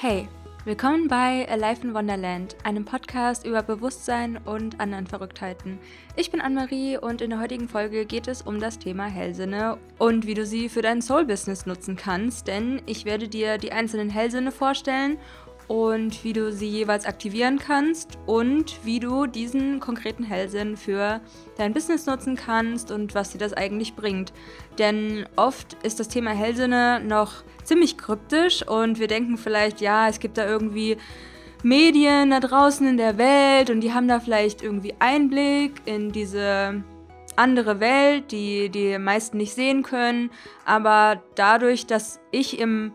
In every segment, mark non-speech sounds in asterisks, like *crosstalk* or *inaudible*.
Hey, willkommen bei Alive in Wonderland, einem Podcast über Bewusstsein und anderen Verrücktheiten. Ich bin Anne-Marie und in der heutigen Folge geht es um das Thema Hellsinne und wie du sie für dein Soul-Business nutzen kannst, denn ich werde dir die einzelnen Hellsinne vorstellen und wie du sie jeweils aktivieren kannst und wie du diesen konkreten Hellsinn für dein Business nutzen kannst und was dir das eigentlich bringt. Denn oft ist das Thema Hellsinne noch ziemlich kryptisch und wir denken vielleicht, ja, es gibt da irgendwie Medien da draußen in der Welt und die haben da vielleicht irgendwie Einblick in diese andere Welt, die die meisten nicht sehen können. Aber dadurch, dass ich im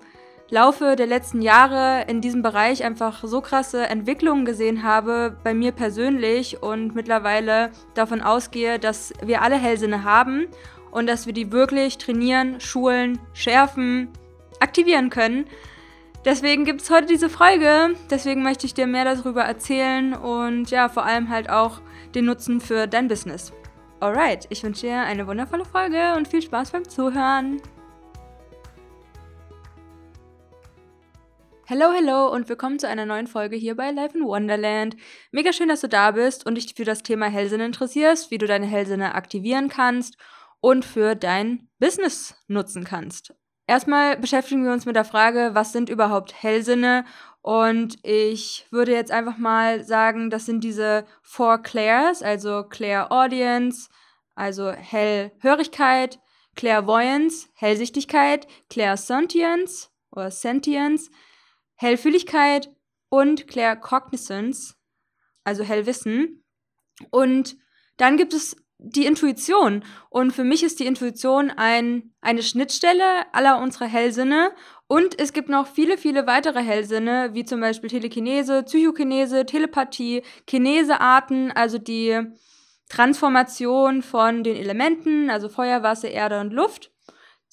Laufe der letzten Jahre in diesem Bereich einfach so krasse Entwicklungen gesehen habe, bei mir persönlich und mittlerweile davon ausgehe, dass wir alle Hellsinne haben und dass wir die wirklich trainieren, schulen, schärfen, aktivieren können. Deswegen gibt es heute diese Folge. Deswegen möchte ich dir mehr darüber erzählen und ja, vor allem halt auch den Nutzen für dein Business. Alright, ich wünsche dir eine wundervolle Folge und viel Spaß beim Zuhören. Hello, hello und willkommen zu einer neuen Folge hier bei Life in Wonderland. Mega schön, dass du da bist und dich für das Thema Hellsinne interessierst, wie du deine Hellsinne aktivieren kannst und für dein Business nutzen kannst. Erstmal beschäftigen wir uns mit der Frage, was sind überhaupt Hellsinne? Und ich würde jetzt einfach mal sagen, das sind diese Four Clairs, also Clairaudience, also Hellhörigkeit, Clairvoyance, Hellsichtigkeit, Clairsentience oder Sentience, Hellfühligkeit und Claircognizance, also Hellwissen. Und dann gibt es die Intuition. Und für mich ist die Intuition ein, eine Schnittstelle aller unserer Hellsinne. Und es gibt noch viele, viele weitere Hellsinne, wie zum Beispiel Telekinese, Psychokinese, Telepathie, Kinesearten, also die Transformation von den Elementen, also Feuer, Wasser, Erde und Luft.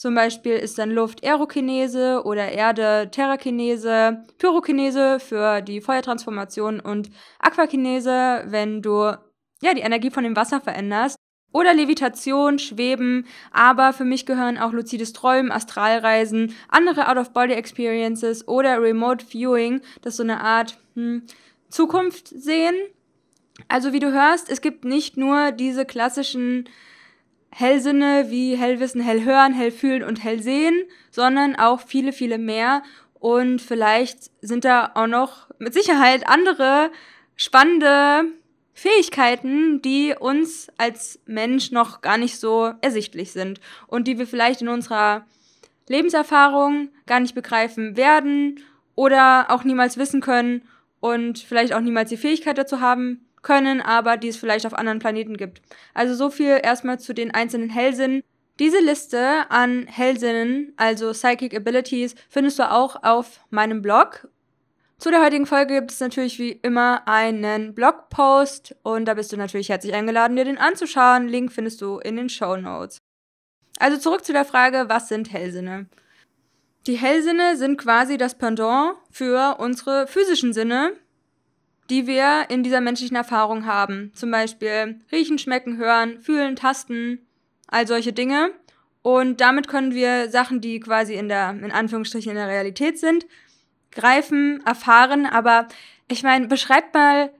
Zum Beispiel ist dann Luft Aerokinese oder Erde Terrakinese, Pyrokinese für die Feuertransformation und Aquakinese, wenn du ja die Energie von dem Wasser veränderst. Oder Levitation, Schweben, aber für mich gehören auch luzides Träumen, Astralreisen, andere Out-of-Body-Experiences oder Remote Viewing, das ist so eine Art hm, Zukunft sehen. Also wie du hörst, es gibt nicht nur diese klassischen Hellsinne wie Hellwissen, Hellhören, Hellfühlen und Hellsehen, sondern auch viele, viele mehr. Und vielleicht sind da auch noch mit Sicherheit andere spannende Fähigkeiten, die uns als Mensch noch gar nicht so ersichtlich sind und die wir vielleicht in unserer Lebenserfahrung gar nicht begreifen werden oder auch niemals wissen können und vielleicht auch niemals die Fähigkeit dazu haben, können, aber die es vielleicht auf anderen Planeten gibt. Also so viel erstmal zu den einzelnen Hellsinnen. Diese Liste an Hellsinnen, also Psychic Abilities, findest du auch auf meinem Blog. Zu der heutigen Folge gibt es natürlich wie immer einen Blogpost und da bist du natürlich herzlich eingeladen, dir den anzuschauen. Link findest du in den Show Notes. Also zurück zu der Frage, was sind Hellsinne? Die Hellsinne sind quasi das Pendant für unsere physischen Sinne, die wir in dieser menschlichen Erfahrung haben. Zum Beispiel riechen, schmecken, hören, fühlen, tasten, all solche Dinge. Und damit können wir Sachen, die quasi in der, in Anführungsstrichen in der Realität sind, greifen, erfahren. Aber ich meine, beschreibt mal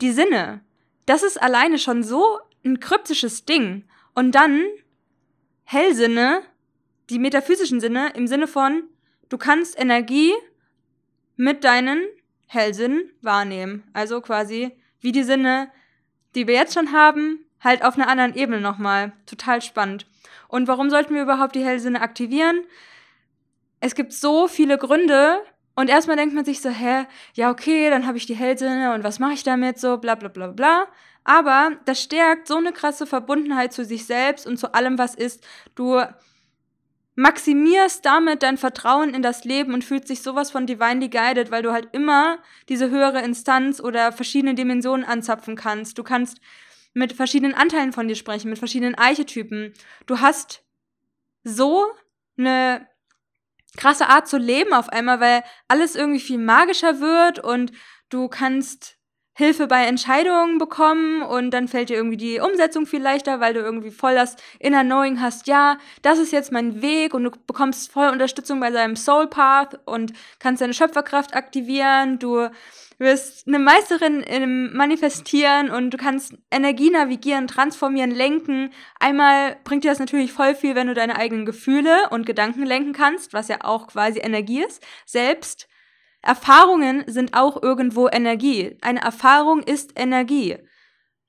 die Sinne. Das ist alleine schon so ein kryptisches Ding. Und dann Hellsinne, die metaphysischen Sinne im Sinne von, du kannst Energie mit deinen Hellsinn wahrnehmen. Also quasi wie die Sinne, die wir jetzt schon haben, halt auf einer anderen Ebene nochmal. Total spannend. Und warum sollten wir überhaupt die Hellsinne aktivieren? Es gibt so viele Gründe. Und erstmal denkt man sich so, hä, ja okay, dann habe ich die Hellsinne und was mache ich damit so, bla bla bla bla. Aber das stärkt so eine krasse Verbundenheit zu sich selbst und zu allem, was ist. Du maximierst damit dein Vertrauen in das Leben und fühlst dich sowas von divinely guided, weil du halt immer diese höhere Instanz oder verschiedene Dimensionen anzapfen kannst. Du kannst mit verschiedenen Anteilen von dir sprechen, mit verschiedenen Archetypen. Du hast so eine krasse Art zu leben auf einmal, weil alles irgendwie viel magischer wird und du kannst Hilfe bei Entscheidungen bekommen und dann fällt dir irgendwie die Umsetzung viel leichter, weil du irgendwie voll das Inner Knowing hast, ja, das ist jetzt mein Weg und du bekommst voll Unterstützung bei deinem Soul Path und kannst deine Schöpferkraft aktivieren, du wirst eine Meisterin im Manifestieren und du kannst Energie navigieren, transformieren, lenken. Einmal bringt dir das natürlich voll viel, wenn du deine eigenen Gefühle und Gedanken lenken kannst, was ja auch quasi Energie ist, selbst Erfahrungen sind auch irgendwo Energie. Eine Erfahrung ist Energie.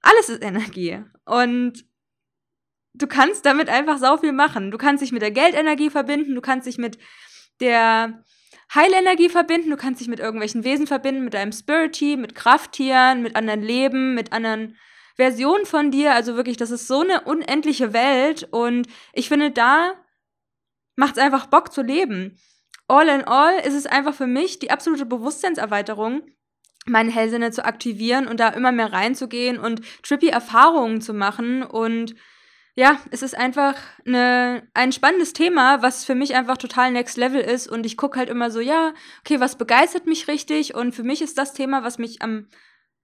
Alles ist Energie. Und du kannst damit einfach sau viel machen. Du kannst dich mit der Geldenergie verbinden, du kannst dich mit der Heilenergie verbinden, du kannst dich mit irgendwelchen Wesen verbinden, mit deinem Spirity, mit Krafttieren, mit anderen Leben, mit anderen Versionen von dir. Also wirklich, das ist so eine unendliche Welt und ich finde, da macht es einfach Bock zu leben all in all ist es einfach für mich die absolute Bewusstseinserweiterung, meine Hellsinne zu aktivieren und da immer mehr reinzugehen und trippy Erfahrungen zu machen. Und ja, es ist einfach eine, ein spannendes Thema, was für mich einfach total next level ist. Und ich gucke halt immer so, ja, okay, was begeistert mich richtig? Und für mich ist das Thema, was mich am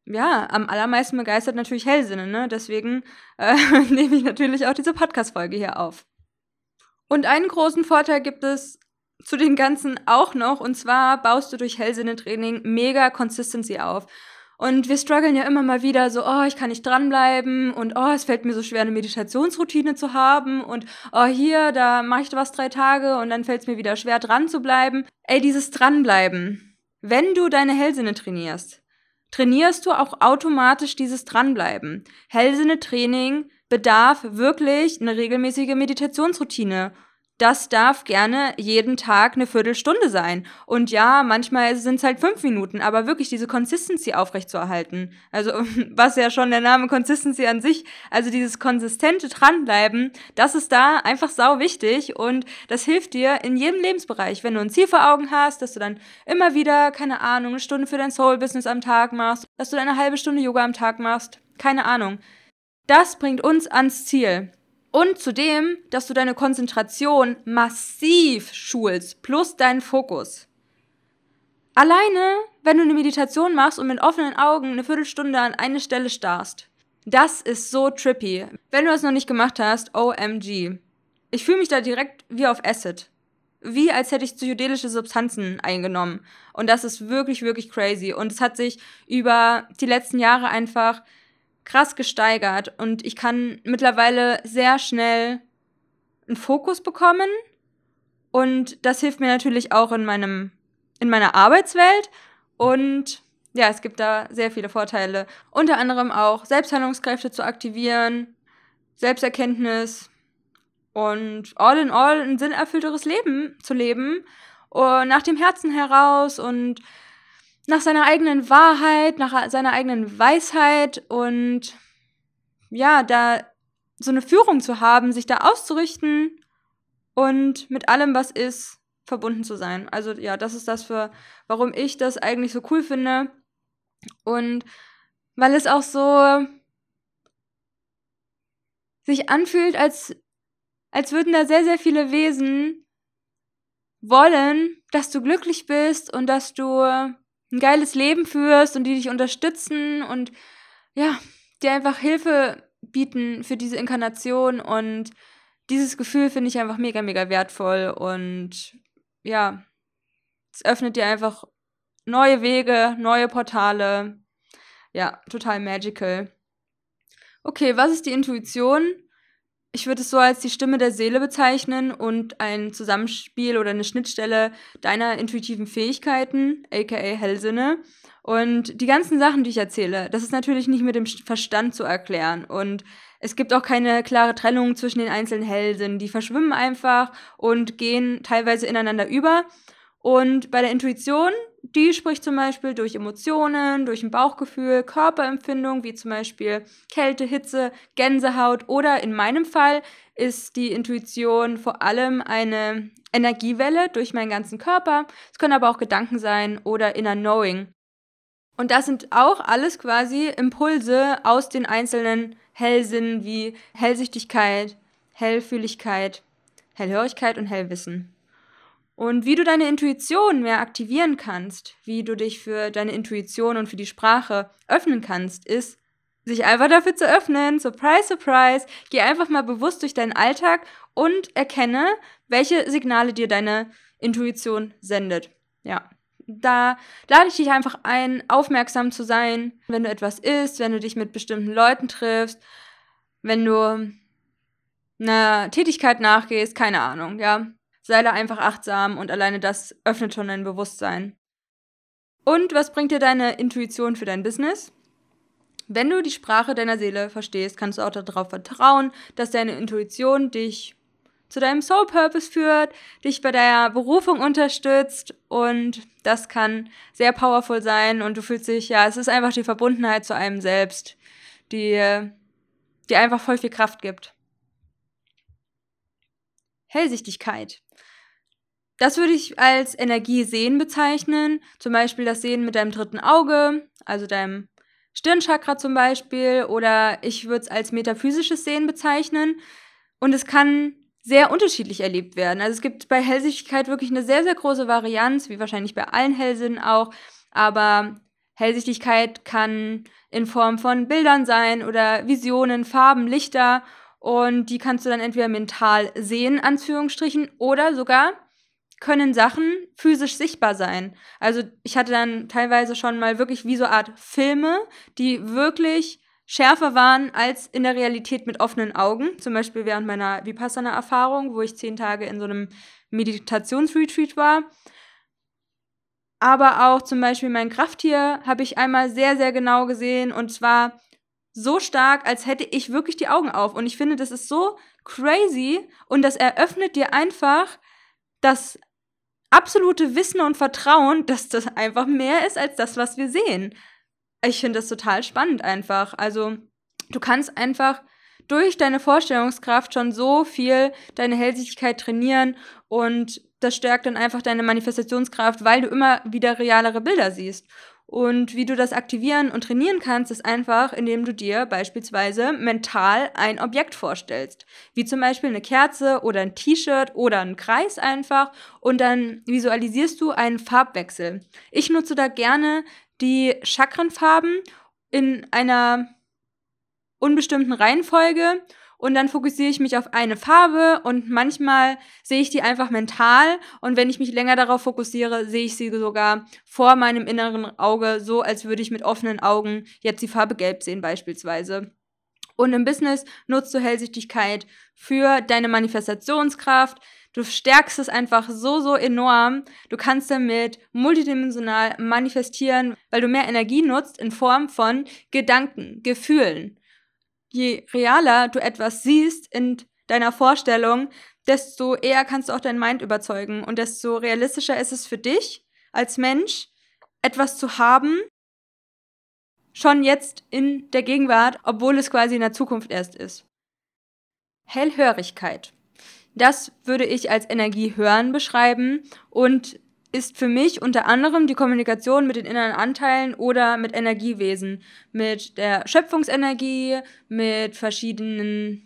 ja, am allermeisten begeistert natürlich Hellsinne, ne? Deswegen *laughs* äh, nehme ich natürlich auch diese Podcast-Folge hier auf. Und einen großen Vorteil gibt es zu den ganzen auch noch. Und zwar baust du durch Hellsinne-Training mega Consistency auf. Und wir strugglen ja immer mal wieder so, oh, ich kann nicht dranbleiben und oh, es fällt mir so schwer, eine Meditationsroutine zu haben und oh, hier, da mache ich was drei Tage und dann fällt es mir wieder schwer, dran zu bleiben. Ey, dieses Dranbleiben. Wenn du deine Hellsinne trainierst, trainierst du auch automatisch dieses Dranbleiben. Hellsinne-Training bedarf wirklich eine regelmäßige Meditationsroutine das darf gerne jeden Tag eine Viertelstunde sein. Und ja, manchmal sind es halt fünf Minuten, aber wirklich diese Consistency aufrechtzuerhalten. Also, *laughs* was ja schon der Name Consistency an sich, also dieses konsistente Dranbleiben, das ist da einfach sau wichtig und das hilft dir in jedem Lebensbereich. Wenn du ein Ziel vor Augen hast, dass du dann immer wieder, keine Ahnung, eine Stunde für dein Soul-Business am Tag machst, dass du eine halbe Stunde Yoga am Tag machst, keine Ahnung. Das bringt uns ans Ziel. Und zudem, dass du deine Konzentration massiv schulst, plus deinen Fokus. Alleine, wenn du eine Meditation machst und mit offenen Augen eine Viertelstunde an eine Stelle starrst. Das ist so trippy. Wenn du es noch nicht gemacht hast, OMG. Ich fühle mich da direkt wie auf Acid. Wie als hätte ich psychedelische Substanzen eingenommen. Und das ist wirklich, wirklich crazy. Und es hat sich über die letzten Jahre einfach krass gesteigert und ich kann mittlerweile sehr schnell einen Fokus bekommen und das hilft mir natürlich auch in meinem in meiner Arbeitswelt und ja, es gibt da sehr viele Vorteile, unter anderem auch Selbstheilungskräfte zu aktivieren, Selbsterkenntnis und all in all ein sinnerfüllteres Leben zu leben, uh, nach dem Herzen heraus und nach seiner eigenen Wahrheit, nach seiner eigenen Weisheit und ja, da so eine Führung zu haben, sich da auszurichten und mit allem, was ist, verbunden zu sein. Also ja, das ist das für, warum ich das eigentlich so cool finde und weil es auch so sich anfühlt, als, als würden da sehr, sehr viele Wesen wollen, dass du glücklich bist und dass du ein geiles Leben führst und die dich unterstützen und ja, dir einfach Hilfe bieten für diese Inkarnation und dieses Gefühl finde ich einfach mega, mega wertvoll und ja, es öffnet dir einfach neue Wege, neue Portale. Ja, total magical. Okay, was ist die Intuition? Ich würde es so als die Stimme der Seele bezeichnen und ein Zusammenspiel oder eine Schnittstelle deiner intuitiven Fähigkeiten, aka Hellsinne. Und die ganzen Sachen, die ich erzähle, das ist natürlich nicht mit dem Verstand zu erklären. Und es gibt auch keine klare Trennung zwischen den einzelnen Hellsinnen. Die verschwimmen einfach und gehen teilweise ineinander über. Und bei der Intuition, die spricht zum Beispiel durch Emotionen, durch ein Bauchgefühl, Körperempfindung, wie zum Beispiel Kälte, Hitze, Gänsehaut oder in meinem Fall ist die Intuition vor allem eine Energiewelle durch meinen ganzen Körper. Es können aber auch Gedanken sein oder Inner Knowing. Und das sind auch alles quasi Impulse aus den einzelnen Hellsinnen wie Hellsichtigkeit, Hellfühligkeit, Hellhörigkeit und Hellwissen. Und wie du deine Intuition mehr aktivieren kannst, wie du dich für deine Intuition und für die Sprache öffnen kannst, ist, sich einfach dafür zu öffnen. Surprise, surprise. Geh einfach mal bewusst durch deinen Alltag und erkenne, welche Signale dir deine Intuition sendet. Ja. Da lade ich dich einfach ein, aufmerksam zu sein, wenn du etwas isst, wenn du dich mit bestimmten Leuten triffst, wenn du einer Tätigkeit nachgehst, keine Ahnung, ja. Sei da einfach achtsam und alleine das öffnet schon dein Bewusstsein. Und was bringt dir deine Intuition für dein Business? Wenn du die Sprache deiner Seele verstehst, kannst du auch darauf vertrauen, dass deine Intuition dich zu deinem Soul Purpose führt, dich bei deiner Berufung unterstützt und das kann sehr powerful sein und du fühlst dich, ja, es ist einfach die Verbundenheit zu einem selbst, die dir einfach voll viel Kraft gibt. Hellsichtigkeit. Das würde ich als Energiesehen bezeichnen. Zum Beispiel das Sehen mit deinem dritten Auge, also deinem Stirnchakra zum Beispiel. Oder ich würde es als metaphysisches Sehen bezeichnen. Und es kann sehr unterschiedlich erlebt werden. Also es gibt bei Hellsichtigkeit wirklich eine sehr, sehr große Varianz, wie wahrscheinlich bei allen Hellsinnen auch. Aber Hellsichtigkeit kann in Form von Bildern sein oder Visionen, Farben, Lichter. Und die kannst du dann entweder mental sehen, Anführungsstrichen, oder sogar können Sachen physisch sichtbar sein. Also ich hatte dann teilweise schon mal wirklich wie so eine Art Filme, die wirklich schärfer waren als in der Realität mit offenen Augen. Zum Beispiel während meiner Vipassana-Erfahrung, wo ich zehn Tage in so einem Meditationsretreat war. Aber auch zum Beispiel mein Krafttier habe ich einmal sehr, sehr genau gesehen und zwar so stark, als hätte ich wirklich die Augen auf. Und ich finde, das ist so crazy und das eröffnet dir einfach das absolute Wissen und Vertrauen, dass das einfach mehr ist als das, was wir sehen. Ich finde das total spannend einfach. Also, du kannst einfach durch deine Vorstellungskraft schon so viel deine Hellsichtigkeit trainieren und das stärkt dann einfach deine Manifestationskraft, weil du immer wieder realere Bilder siehst. Und wie du das aktivieren und trainieren kannst, ist einfach, indem du dir beispielsweise mental ein Objekt vorstellst. Wie zum Beispiel eine Kerze oder ein T-Shirt oder einen Kreis einfach. Und dann visualisierst du einen Farbwechsel. Ich nutze da gerne die Chakrenfarben in einer unbestimmten Reihenfolge und dann fokussiere ich mich auf eine Farbe und manchmal sehe ich die einfach mental und wenn ich mich länger darauf fokussiere, sehe ich sie sogar vor meinem inneren Auge, so als würde ich mit offenen Augen jetzt die Farbe gelb sehen beispielsweise. Und im Business nutzt du Hellsichtigkeit für deine Manifestationskraft. Du stärkst es einfach so, so enorm. Du kannst damit multidimensional manifestieren, weil du mehr Energie nutzt in Form von Gedanken, Gefühlen je realer du etwas siehst in deiner Vorstellung, desto eher kannst du auch dein Mind überzeugen und desto realistischer ist es für dich als Mensch, etwas zu haben, schon jetzt in der Gegenwart, obwohl es quasi in der Zukunft erst ist. Hellhörigkeit. Das würde ich als Energiehören beschreiben und ist für mich unter anderem die Kommunikation mit den inneren Anteilen oder mit Energiewesen, mit der Schöpfungsenergie, mit verschiedenen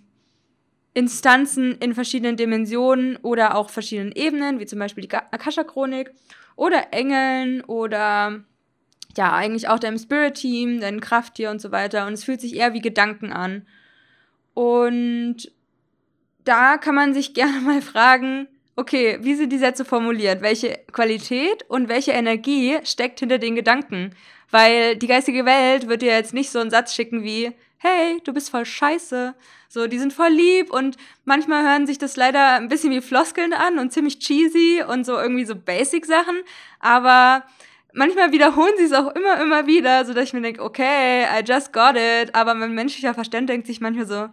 Instanzen in verschiedenen Dimensionen oder auch verschiedenen Ebenen, wie zum Beispiel die Akasha-Chronik oder Engeln oder ja, eigentlich auch deinem Spirit-Team, deinem Krafttier und so weiter. Und es fühlt sich eher wie Gedanken an. Und da kann man sich *laughs* gerne mal fragen, Okay, wie sind die Sätze formuliert? Welche Qualität und welche Energie steckt hinter den Gedanken? Weil die geistige Welt wird dir jetzt nicht so einen Satz schicken wie, hey, du bist voll scheiße. So, die sind voll lieb und manchmal hören sich das leider ein bisschen wie Floskeln an und ziemlich cheesy und so irgendwie so Basic-Sachen. Aber manchmal wiederholen sie es auch immer, immer wieder, so dass ich mir denke, okay, I just got it. Aber mein menschlicher Verstand denkt sich manchmal so,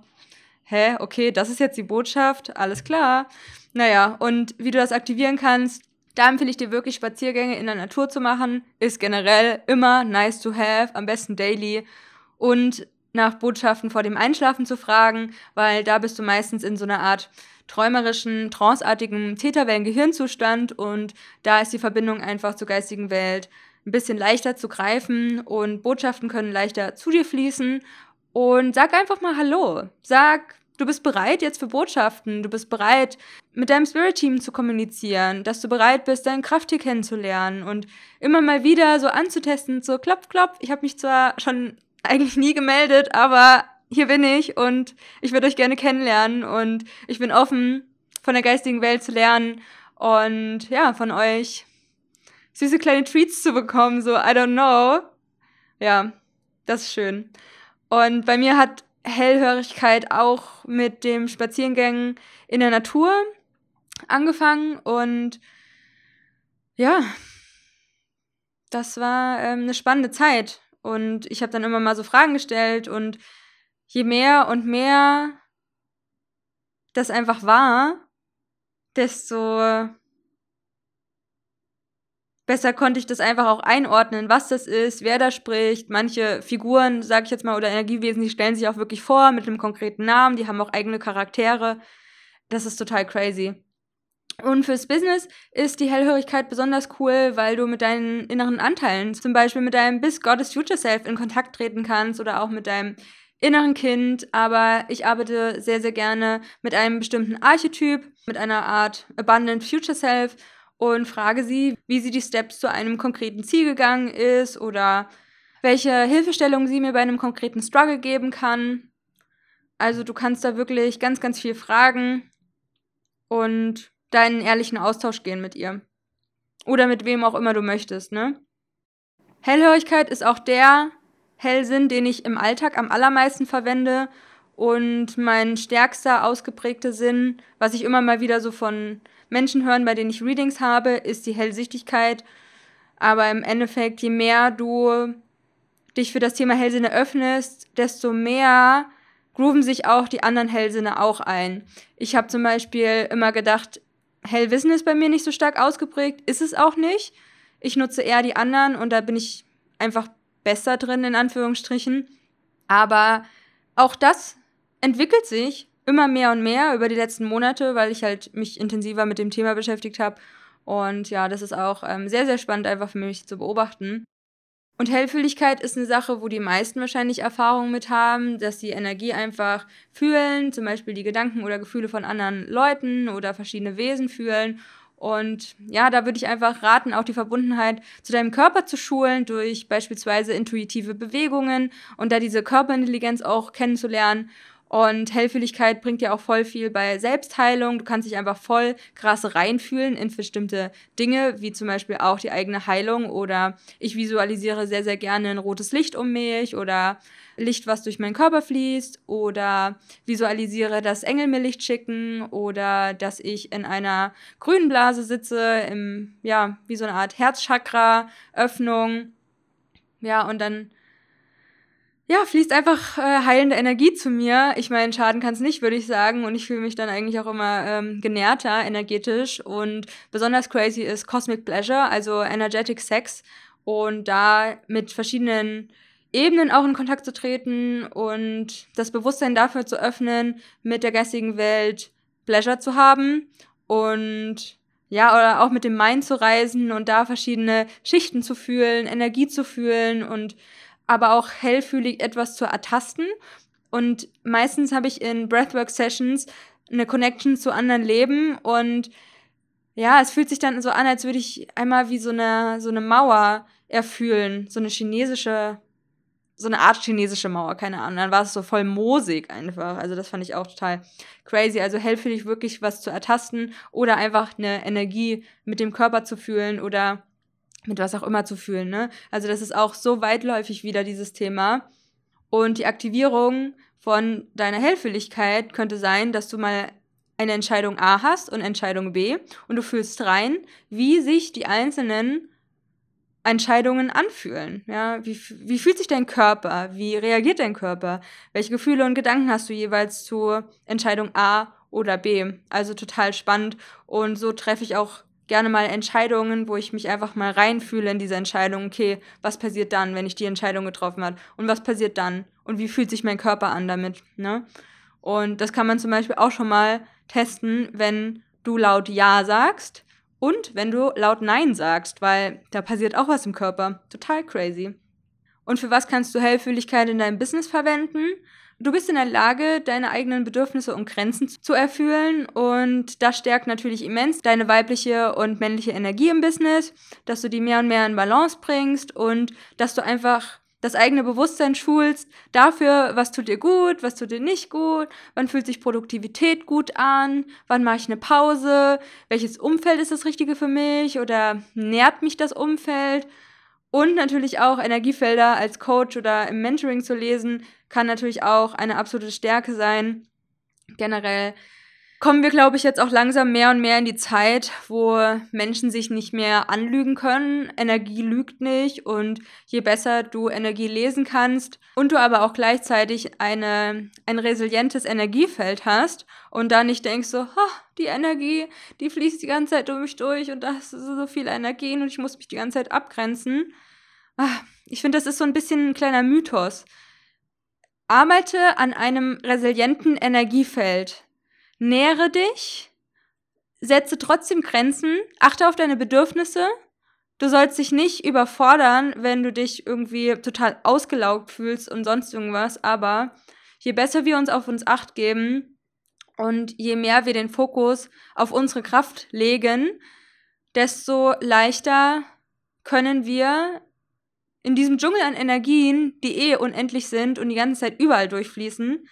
hä, okay, das ist jetzt die Botschaft, alles klar. Naja, und wie du das aktivieren kannst, da empfehle ich dir wirklich Spaziergänge in der Natur zu machen. Ist generell immer nice to have, am besten daily. Und nach Botschaften vor dem Einschlafen zu fragen, weil da bist du meistens in so einer Art träumerischen, tranceartigen Täterwellen-Gehirnzustand und da ist die Verbindung einfach zur geistigen Welt ein bisschen leichter zu greifen und Botschaften können leichter zu dir fließen und sag einfach mal Hallo. Sag Du bist bereit jetzt für Botschaften. Du bist bereit, mit deinem Spirit-Team zu kommunizieren, dass du bereit bist, dein Krafttier kennenzulernen und immer mal wieder so anzutesten, so klopf, klopf. Ich habe mich zwar schon eigentlich nie gemeldet, aber hier bin ich und ich würde euch gerne kennenlernen und ich bin offen, von der geistigen Welt zu lernen und ja, von euch süße kleine Treats zu bekommen, so I don't know. Ja, das ist schön. Und bei mir hat Hellhörigkeit auch mit dem Spaziergängen in der Natur angefangen und ja, das war ähm, eine spannende Zeit und ich habe dann immer mal so Fragen gestellt und je mehr und mehr das einfach war, desto besser konnte ich das einfach auch einordnen, was das ist, wer da spricht. Manche Figuren, sag ich jetzt mal, oder Energiewesen, die stellen sich auch wirklich vor mit einem konkreten Namen, die haben auch eigene Charaktere. Das ist total crazy. Und fürs Business ist die Hellhörigkeit besonders cool, weil du mit deinen inneren Anteilen, zum Beispiel mit deinem Bis Goddess Future Self in Kontakt treten kannst oder auch mit deinem inneren Kind. Aber ich arbeite sehr, sehr gerne mit einem bestimmten Archetyp, mit einer Art Abundant Future Self und frage sie, wie sie die Steps zu einem konkreten Ziel gegangen ist oder welche Hilfestellung sie mir bei einem konkreten Struggle geben kann. Also du kannst da wirklich ganz, ganz viel fragen und deinen ehrlichen Austausch gehen mit ihr. Oder mit wem auch immer du möchtest, ne? Hellhörigkeit ist auch der Hellsinn, den ich im Alltag am allermeisten verwende und mein stärkster ausgeprägter Sinn, was ich immer mal wieder so von Menschen hören, bei denen ich Readings habe, ist die Hellsichtigkeit. Aber im Endeffekt, je mehr du dich für das Thema Hellsinne öffnest, desto mehr grooven sich auch die anderen Hellsinne auch ein. Ich habe zum Beispiel immer gedacht, Hellwissen ist bei mir nicht so stark ausgeprägt, ist es auch nicht. Ich nutze eher die anderen und da bin ich einfach besser drin, in Anführungsstrichen. Aber auch das entwickelt sich immer mehr und mehr über die letzten Monate, weil ich halt mich intensiver mit dem Thema beschäftigt habe. Und ja, das ist auch ähm, sehr, sehr spannend, einfach für mich zu beobachten. Und Hellfühligkeit ist eine Sache, wo die meisten wahrscheinlich Erfahrungen mit haben, dass sie Energie einfach fühlen, zum Beispiel die Gedanken oder Gefühle von anderen Leuten oder verschiedene Wesen fühlen. Und ja, da würde ich einfach raten, auch die Verbundenheit zu deinem Körper zu schulen durch beispielsweise intuitive Bewegungen und da diese Körperintelligenz auch kennenzulernen und Hellfühligkeit bringt ja auch voll viel bei Selbstheilung. Du kannst dich einfach voll krass reinfühlen in bestimmte Dinge, wie zum Beispiel auch die eigene Heilung oder ich visualisiere sehr, sehr gerne ein rotes Licht um mich oder Licht, was durch meinen Körper fließt oder visualisiere, dass Engel mir Licht schicken oder dass ich in einer grünen Blase sitze, im, ja, wie so eine Art Herzchakra-Öffnung. Ja, und dann ja, fließt einfach äh, heilende Energie zu mir. Ich meine, schaden kann es nicht, würde ich sagen. Und ich fühle mich dann eigentlich auch immer ähm, genährter energetisch. Und besonders crazy ist Cosmic Pleasure, also Energetic Sex. Und da mit verschiedenen Ebenen auch in Kontakt zu treten und das Bewusstsein dafür zu öffnen, mit der geistigen Welt Pleasure zu haben. Und ja, oder auch mit dem Mind zu reisen und da verschiedene Schichten zu fühlen, Energie zu fühlen und aber auch hellfühlig etwas zu ertasten. Und meistens habe ich in Breathwork-Sessions eine Connection zu anderen Leben und ja, es fühlt sich dann so an, als würde ich einmal wie so eine, so eine Mauer erfühlen, so eine chinesische, so eine Art chinesische Mauer, keine Ahnung. Dann war es so voll moosig einfach. Also das fand ich auch total crazy. Also hellfühlig wirklich was zu ertasten oder einfach eine Energie mit dem Körper zu fühlen oder mit was auch immer zu fühlen. Ne? Also das ist auch so weitläufig wieder dieses Thema. Und die Aktivierung von deiner Hellfühligkeit könnte sein, dass du mal eine Entscheidung A hast und Entscheidung B und du fühlst rein, wie sich die einzelnen Entscheidungen anfühlen. Ja, wie, wie fühlt sich dein Körper? Wie reagiert dein Körper? Welche Gefühle und Gedanken hast du jeweils zu Entscheidung A oder B? Also total spannend und so treffe ich auch gerne mal Entscheidungen, wo ich mich einfach mal reinfühle in diese Entscheidung. Okay, was passiert dann, wenn ich die Entscheidung getroffen habe? Und was passiert dann? Und wie fühlt sich mein Körper an damit? Ne? Und das kann man zum Beispiel auch schon mal testen, wenn du laut Ja sagst und wenn du laut Nein sagst, weil da passiert auch was im Körper. Total crazy. Und für was kannst du Hellfühligkeit in deinem Business verwenden? Du bist in der Lage, deine eigenen Bedürfnisse und Grenzen zu erfüllen und das stärkt natürlich immens deine weibliche und männliche Energie im Business, dass du die mehr und mehr in Balance bringst und dass du einfach das eigene Bewusstsein schulst dafür, was tut dir gut, was tut dir nicht gut, wann fühlt sich Produktivität gut an, wann mache ich eine Pause, welches Umfeld ist das Richtige für mich oder nährt mich das Umfeld und natürlich auch Energiefelder als Coach oder im Mentoring zu lesen, kann natürlich auch eine absolute Stärke sein. Generell kommen wir, glaube ich, jetzt auch langsam mehr und mehr in die Zeit, wo Menschen sich nicht mehr anlügen können. Energie lügt nicht und je besser du Energie lesen kannst und du aber auch gleichzeitig eine, ein resilientes Energiefeld hast und da nicht denkst so, ha, die Energie, die fließt die ganze Zeit durch mich durch und das ist so viel Energie und ich muss mich die ganze Zeit abgrenzen, Ah, ich finde, das ist so ein bisschen ein kleiner Mythos. Arbeite an einem resilienten Energiefeld. Nähere dich, setze trotzdem Grenzen, achte auf deine Bedürfnisse. Du sollst dich nicht überfordern, wenn du dich irgendwie total ausgelaugt fühlst und sonst irgendwas, aber je besser wir uns auf uns acht geben und je mehr wir den Fokus auf unsere Kraft legen, desto leichter können wir in diesem Dschungel an Energien, die eh unendlich sind und die ganze Zeit überall durchfließen,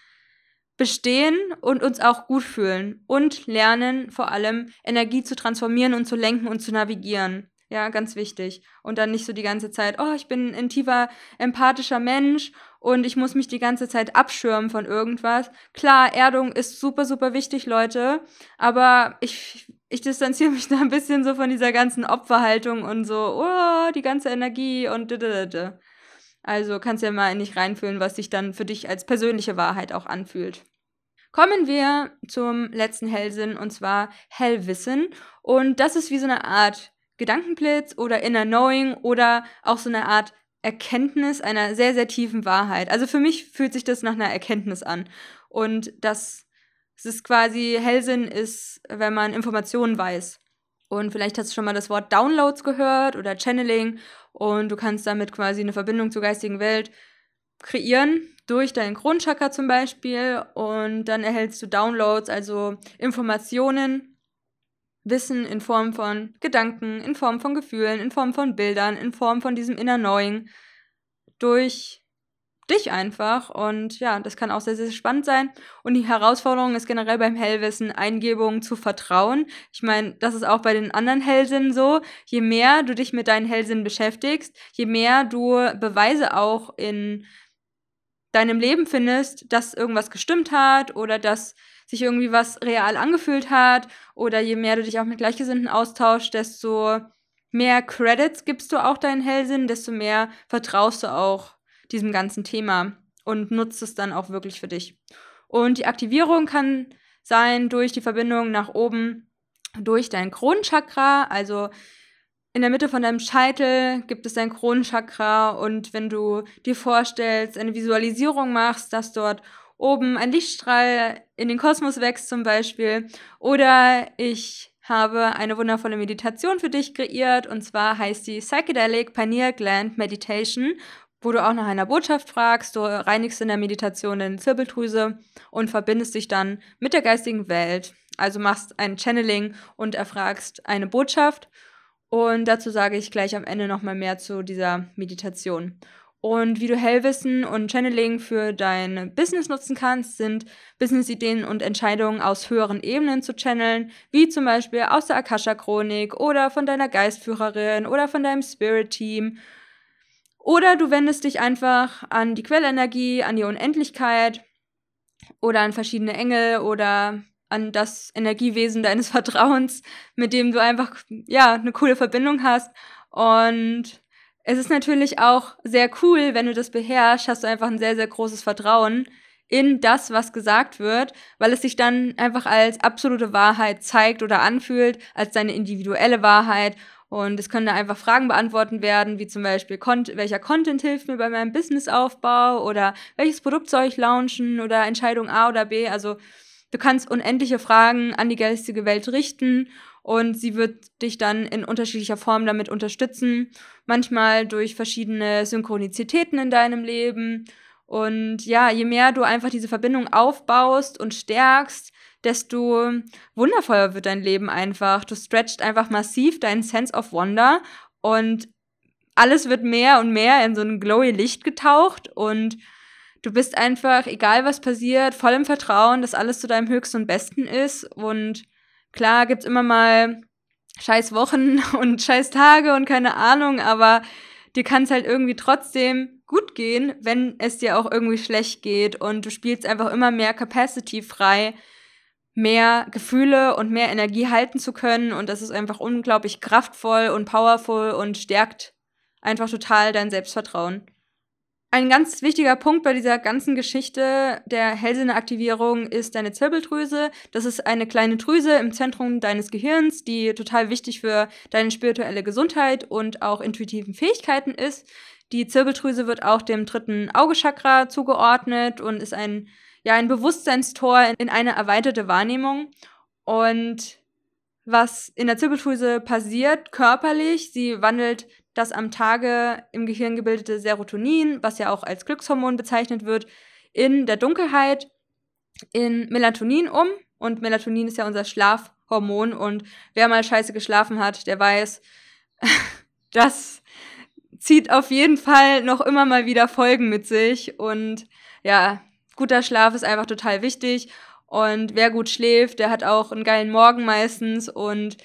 bestehen und uns auch gut fühlen und lernen vor allem Energie zu transformieren und zu lenken und zu navigieren. Ja, ganz wichtig. Und dann nicht so die ganze Zeit, oh, ich bin ein tiefer, empathischer Mensch und ich muss mich die ganze Zeit abschirmen von irgendwas. Klar, Erdung ist super, super wichtig, Leute. Aber ich, ich distanziere mich da ein bisschen so von dieser ganzen Opferhaltung und so, oh, die ganze Energie und da. Also kannst ja mal nicht reinfühlen, was sich dann für dich als persönliche Wahrheit auch anfühlt. Kommen wir zum letzten Hellsinn und zwar Hellwissen. Und das ist wie so eine Art Gedankenblitz oder Inner Knowing oder auch so eine Art Erkenntnis einer sehr, sehr tiefen Wahrheit. Also für mich fühlt sich das nach einer Erkenntnis an. Und das, das ist quasi, Hellsinn ist, wenn man Informationen weiß. Und vielleicht hast du schon mal das Wort Downloads gehört oder Channeling und du kannst damit quasi eine Verbindung zur geistigen Welt kreieren, durch deinen Kronchakra zum Beispiel. Und dann erhältst du Downloads, also Informationen Wissen in Form von Gedanken, in Form von Gefühlen, in Form von Bildern, in Form von diesem Inner Knowing durch dich einfach. Und ja, das kann auch sehr, sehr spannend sein. Und die Herausforderung ist generell beim Hellwissen, Eingebungen zu vertrauen. Ich meine, das ist auch bei den anderen Hellsinnen so. Je mehr du dich mit deinen Hellsinnen beschäftigst, je mehr du Beweise auch in deinem Leben findest, dass irgendwas gestimmt hat oder dass sich irgendwie was real angefühlt hat oder je mehr du dich auch mit Gleichgesinnten austauschst, desto mehr Credits gibst du auch deinen Hellsinn, desto mehr vertraust du auch diesem ganzen Thema und nutzt es dann auch wirklich für dich. Und die Aktivierung kann sein durch die Verbindung nach oben durch dein Kronenchakra, also in der Mitte von deinem Scheitel gibt es dein Kronenchakra und wenn du dir vorstellst, eine Visualisierung machst, dass dort oben ein Lichtstrahl in den Kosmos wächst zum Beispiel. Oder ich habe eine wundervolle Meditation für dich kreiert und zwar heißt die Psychedelic Pineal Gland Meditation, wo du auch nach einer Botschaft fragst. Du reinigst in der Meditation deine Zirbeldrüse und verbindest dich dann mit der geistigen Welt. Also machst ein Channeling und erfragst eine Botschaft. Und dazu sage ich gleich am Ende nochmal mehr zu dieser Meditation. Und wie du Hellwissen und Channeling für dein Business nutzen kannst, sind Business-Ideen und Entscheidungen aus höheren Ebenen zu channeln, wie zum Beispiel aus der Akasha-Chronik oder von deiner Geistführerin oder von deinem Spirit-Team. Oder du wendest dich einfach an die Quellenergie, an die Unendlichkeit oder an verschiedene Engel oder an das Energiewesen deines *laughs* Vertrauens, mit dem du einfach, ja, eine coole Verbindung hast. Und es ist natürlich auch sehr cool, wenn du das beherrschst, hast du einfach ein sehr, sehr großes Vertrauen in das, was gesagt wird, weil es sich dann einfach als absolute Wahrheit zeigt oder anfühlt, als deine individuelle Wahrheit. Und es können da einfach Fragen beantworten werden, wie zum Beispiel, welcher Content hilft mir bei meinem Businessaufbau? oder welches Produkt soll ich launchen? oder Entscheidung A oder B. Also du kannst unendliche Fragen an die geistige Welt richten und sie wird dich dann in unterschiedlicher Form damit unterstützen, manchmal durch verschiedene Synchronizitäten in deinem Leben. Und ja, je mehr du einfach diese Verbindung aufbaust und stärkst, desto wundervoller wird dein Leben einfach. Du stretcht einfach massiv deinen Sense of Wonder und alles wird mehr und mehr in so ein glowy Licht getaucht und du bist einfach, egal was passiert, voll im Vertrauen, dass alles zu deinem höchsten und besten ist. Und klar gibt's immer mal scheiß Wochen *laughs* und scheiß Tage und keine Ahnung, aber dir kann es halt irgendwie trotzdem gut gehen, wenn es dir auch irgendwie schlecht geht und du spielst einfach immer mehr Capacity frei, mehr Gefühle und mehr Energie halten zu können und das ist einfach unglaublich kraftvoll und powerful und stärkt einfach total dein Selbstvertrauen. Ein ganz wichtiger Punkt bei dieser ganzen Geschichte der Hellsinneaktivierung ist deine Zirbeldrüse. Das ist eine kleine Drüse im Zentrum deines Gehirns, die total wichtig für deine spirituelle Gesundheit und auch intuitiven Fähigkeiten ist. Die Zirbeldrüse wird auch dem dritten Augechakra zugeordnet und ist ein, ja, ein Bewusstseinstor in eine erweiterte Wahrnehmung. Und was in der Zirbeldrüse passiert körperlich, sie wandelt das am Tage im Gehirn gebildete Serotonin, was ja auch als Glückshormon bezeichnet wird, in der Dunkelheit in Melatonin um. Und Melatonin ist ja unser Schlafhormon. Und wer mal scheiße geschlafen hat, der weiß, *laughs* das zieht auf jeden Fall noch immer mal wieder Folgen mit sich. Und ja, guter Schlaf ist einfach total wichtig. Und wer gut schläft, der hat auch einen geilen Morgen meistens. Und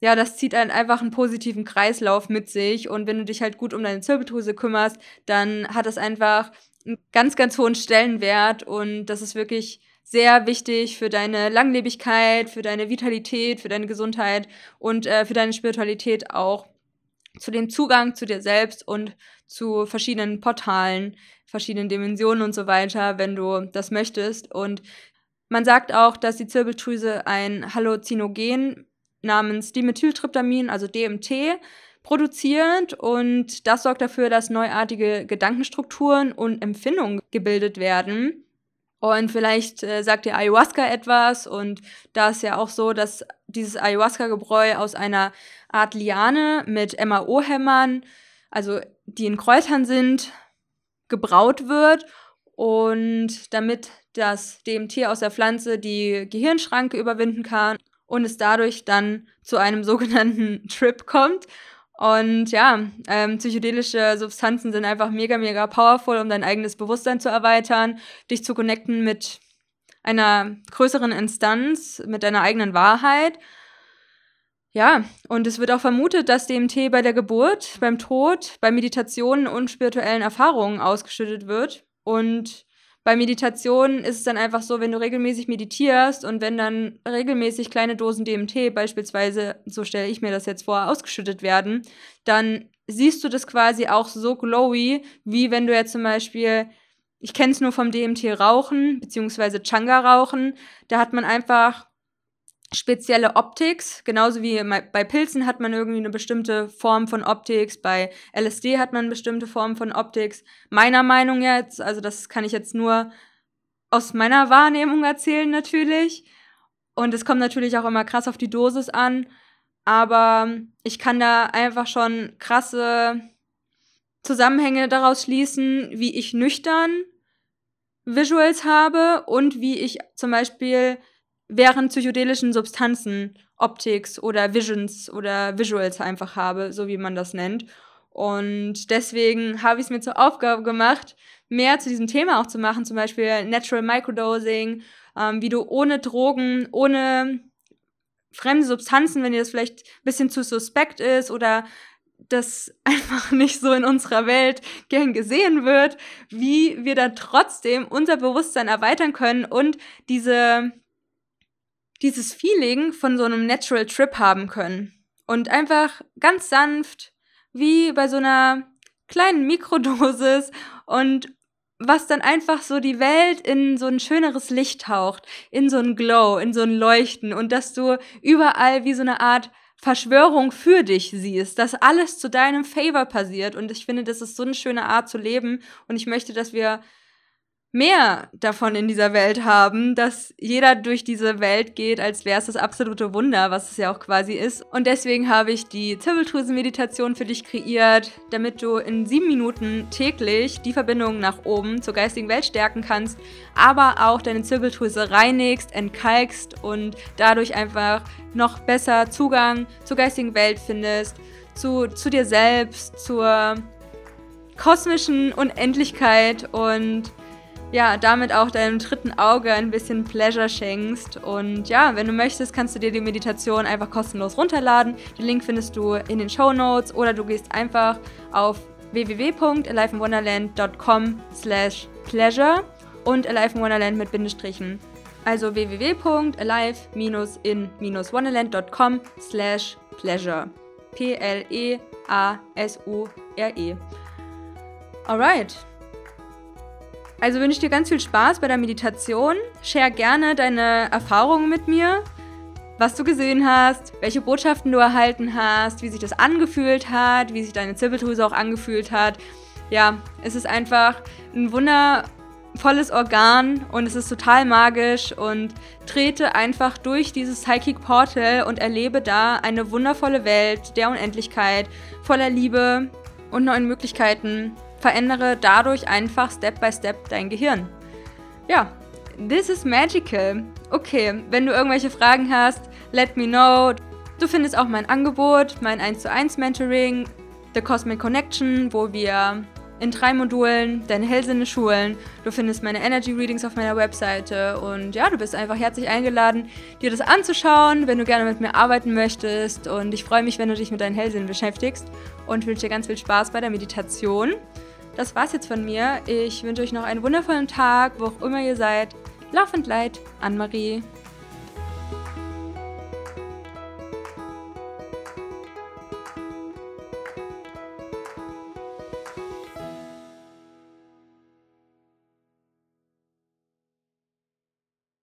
ja, das zieht halt einfach einen positiven Kreislauf mit sich. Und wenn du dich halt gut um deine Zirbeldrüse kümmerst, dann hat das einfach einen ganz, ganz hohen Stellenwert. Und das ist wirklich sehr wichtig für deine Langlebigkeit, für deine Vitalität, für deine Gesundheit und äh, für deine Spiritualität auch. Zu dem Zugang zu dir selbst und zu verschiedenen Portalen, verschiedenen Dimensionen und so weiter, wenn du das möchtest. Und man sagt auch, dass die Zirbeldrüse ein Halluzinogen namens Dimethyltryptamin, also DMT, produziert und das sorgt dafür, dass neuartige Gedankenstrukturen und Empfindungen gebildet werden. Und vielleicht äh, sagt dir Ayahuasca etwas und da ist ja auch so, dass dieses Ayahuasca-Gebräu aus einer Art Liane mit MAO-Hämmern, also die in Kräutern sind, gebraut wird und damit das DMT aus der Pflanze die Gehirnschranke überwinden kann und es dadurch dann zu einem *laughs* sogenannten Trip kommt. Und ja, ähm, psychedelische Substanzen sind einfach mega, mega powerful, um dein eigenes Bewusstsein zu erweitern, dich zu connecten mit einer größeren Instanz, mit deiner eigenen Wahrheit. Ja, und es wird auch vermutet, dass DMT bei der Geburt, beim Tod, bei Meditationen und spirituellen Erfahrungen ausgeschüttet wird. Und bei Meditation ist es dann einfach so, wenn du regelmäßig meditierst und wenn dann regelmäßig kleine Dosen DMT beispielsweise, so stelle ich mir das jetzt vor, ausgeschüttet werden, dann siehst du das quasi auch so glowy, wie wenn du jetzt zum Beispiel, ich kenne es nur vom DMT rauchen, beziehungsweise Changa rauchen, da hat man einfach spezielle Optics, genauso wie bei Pilzen hat man irgendwie eine bestimmte Form von Optics, bei LSD hat man eine bestimmte Form von Optics. Meiner Meinung jetzt, also das kann ich jetzt nur aus meiner Wahrnehmung erzählen natürlich. Und es kommt natürlich auch immer krass auf die Dosis an, aber ich kann da einfach schon krasse Zusammenhänge daraus schließen, wie ich nüchtern Visuals habe und wie ich zum Beispiel während psychedelischen Substanzen Optics oder Visions oder Visuals einfach habe, so wie man das nennt. Und deswegen habe ich es mir zur Aufgabe gemacht, mehr zu diesem Thema auch zu machen, zum Beispiel Natural Microdosing, ähm, wie du ohne Drogen, ohne fremde Substanzen, wenn dir das vielleicht ein bisschen zu suspekt ist oder das *laughs* einfach nicht so in unserer Welt gern gesehen wird, wie wir da trotzdem unser Bewusstsein erweitern können und diese dieses Feeling von so einem Natural Trip haben können. Und einfach ganz sanft, wie bei so einer kleinen Mikrodosis und was dann einfach so die Welt in so ein schöneres Licht taucht, in so ein Glow, in so ein Leuchten und dass du überall wie so eine Art Verschwörung für dich siehst, dass alles zu deinem Favor passiert und ich finde, das ist so eine schöne Art zu leben und ich möchte, dass wir mehr davon in dieser Welt haben, dass jeder durch diese Welt geht, als wäre es das absolute Wunder, was es ja auch quasi ist. Und deswegen habe ich die Zirbeldrüsen-Meditation für dich kreiert, damit du in sieben Minuten täglich die Verbindung nach oben zur geistigen Welt stärken kannst, aber auch deine Zirbeldrüse reinigst, entkalkst und dadurch einfach noch besser Zugang zur geistigen Welt findest, zu, zu dir selbst, zur kosmischen Unendlichkeit und ja, damit auch deinem dritten Auge ein bisschen Pleasure schenkst. Und ja, wenn du möchtest, kannst du dir die Meditation einfach kostenlos runterladen. Den Link findest du in den Show Notes oder du gehst einfach auf www.aliveinwonderland.com slash pleasure und Alive in Wonderland mit Bindestrichen. Also www.alive-in-wonderland.com slash pleasure. P-L-E-A-S-U-R-E. -E. Alright. Also wünsche ich dir ganz viel Spaß bei der Meditation. Share gerne deine Erfahrungen mit mir, was du gesehen hast, welche Botschaften du erhalten hast, wie sich das angefühlt hat, wie sich deine Zirbeldrüse auch angefühlt hat. Ja, es ist einfach ein wundervolles Organ und es ist total magisch und trete einfach durch dieses Psychic Portal und erlebe da eine wundervolle Welt der Unendlichkeit, voller Liebe und neuen Möglichkeiten verändere dadurch einfach Step by Step dein Gehirn. Ja, this is magical. Okay, wenn du irgendwelche Fragen hast, let me know. Du findest auch mein Angebot, mein 1 zu 1 Mentoring, The Cosmic Connection, wo wir in drei Modulen deine Hellsinne schulen. Du findest meine Energy Readings auf meiner Webseite und ja, du bist einfach herzlich eingeladen, dir das anzuschauen, wenn du gerne mit mir arbeiten möchtest. Und ich freue mich, wenn du dich mit deinen Hellsinnen beschäftigst und wünsche dir ganz viel Spaß bei der Meditation. Das war's jetzt von mir. Ich wünsche euch noch einen wundervollen Tag, wo auch immer ihr seid. Laufend Leid, Anne-Marie.